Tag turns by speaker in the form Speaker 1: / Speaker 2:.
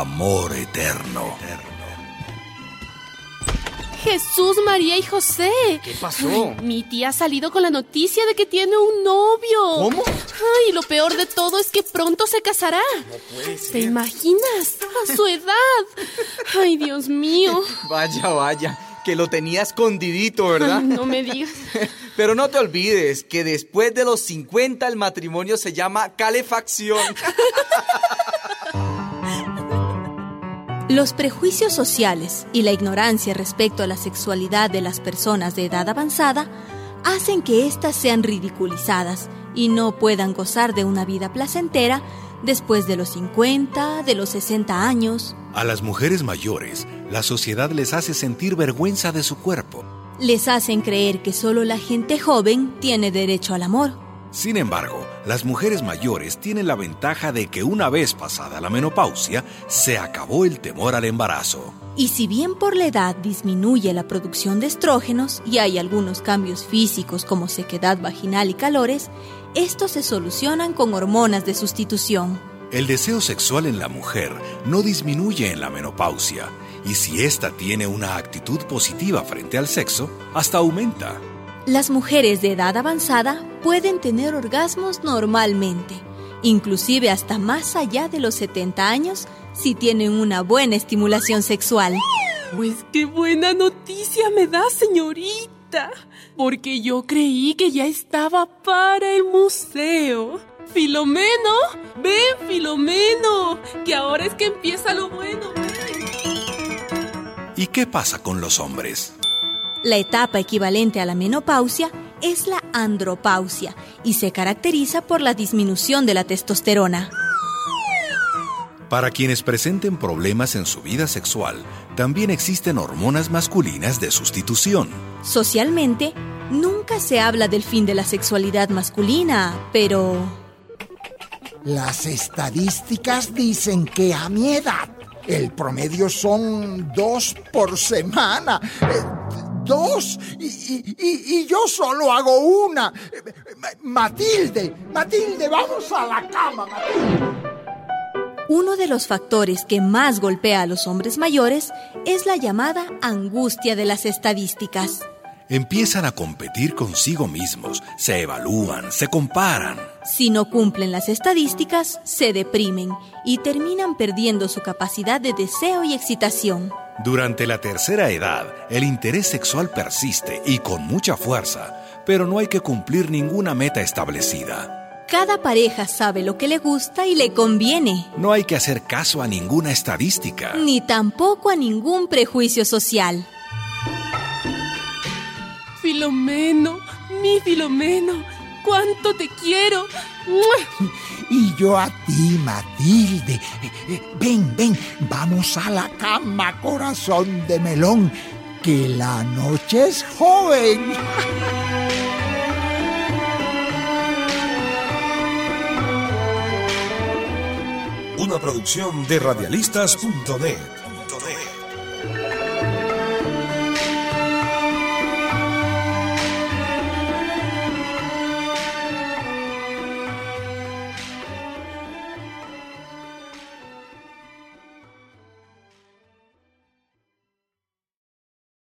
Speaker 1: amor eterno.
Speaker 2: Jesús, María y José.
Speaker 3: ¿Qué pasó?
Speaker 2: mi tía ha salido con la noticia de que tiene un novio.
Speaker 3: ¿Cómo?
Speaker 2: Ay, lo peor de todo es que pronto se casará.
Speaker 3: No puede ser.
Speaker 2: ¿Te imaginas? A su edad. Ay, Dios mío.
Speaker 3: Vaya, vaya, que lo tenía escondidito, ¿verdad?
Speaker 2: Ay, no me digas.
Speaker 3: Pero no te olvides que después de los 50 el matrimonio se llama calefacción.
Speaker 4: Los prejuicios sociales y la ignorancia respecto a la sexualidad de las personas de edad avanzada hacen que éstas sean ridiculizadas y no puedan gozar de una vida placentera después de los 50, de los 60 años.
Speaker 1: A las mujeres mayores, la sociedad les hace sentir vergüenza de su cuerpo.
Speaker 4: Les hacen creer que solo la gente joven tiene derecho al amor.
Speaker 1: Sin embargo, las mujeres mayores tienen la ventaja de que una vez pasada la menopausia, se acabó el temor al embarazo.
Speaker 4: Y si bien por la edad disminuye la producción de estrógenos y hay algunos cambios físicos como sequedad vaginal y calores, estos se solucionan con hormonas de sustitución.
Speaker 1: El deseo sexual en la mujer no disminuye en la menopausia, y si ésta tiene una actitud positiva frente al sexo, hasta aumenta.
Speaker 4: Las mujeres de edad avanzada pueden tener orgasmos normalmente, inclusive hasta más allá de los 70 años si tienen una buena estimulación sexual.
Speaker 2: Pues qué buena noticia me da, señorita. Porque yo creí que ya estaba para el museo. Filomeno, ven, Filomeno, que ahora es que empieza lo bueno. ven.
Speaker 1: ¿Y qué pasa con los hombres?
Speaker 4: La etapa equivalente a la menopausia es la andropausia y se caracteriza por la disminución de la testosterona.
Speaker 1: Para quienes presenten problemas en su vida sexual, también existen hormonas masculinas de sustitución.
Speaker 4: Socialmente, nunca se habla del fin de la sexualidad masculina, pero...
Speaker 5: Las estadísticas dicen que a mi edad el promedio son dos por semana. Dos. Y, y- y- y yo solo hago una. Matilde, Matilde, vamos a la cama, Matilde.
Speaker 4: Uno de los factores que más golpea a los hombres mayores es la llamada angustia de las estadísticas.
Speaker 1: Empiezan a competir consigo mismos, se evalúan, se comparan.
Speaker 4: Si no cumplen las estadísticas, se deprimen y terminan perdiendo su capacidad de deseo y excitación.
Speaker 1: Durante la tercera edad, el interés sexual persiste y con mucha fuerza, pero no hay que cumplir ninguna meta establecida.
Speaker 4: Cada pareja sabe lo que le gusta y le conviene,
Speaker 1: No hay que hacer caso a ninguna estadística.
Speaker 4: ni tampoco a ningún prejuicio social.
Speaker 2: Filomeno, mi Filomeno, cuánto te quiero.
Speaker 5: Y yo a ti, Matilde. Eh, eh, Ven, ven, vamos a la cama, corazón de melón, que la noche es joven.
Speaker 6: Una producción de radialistas.net.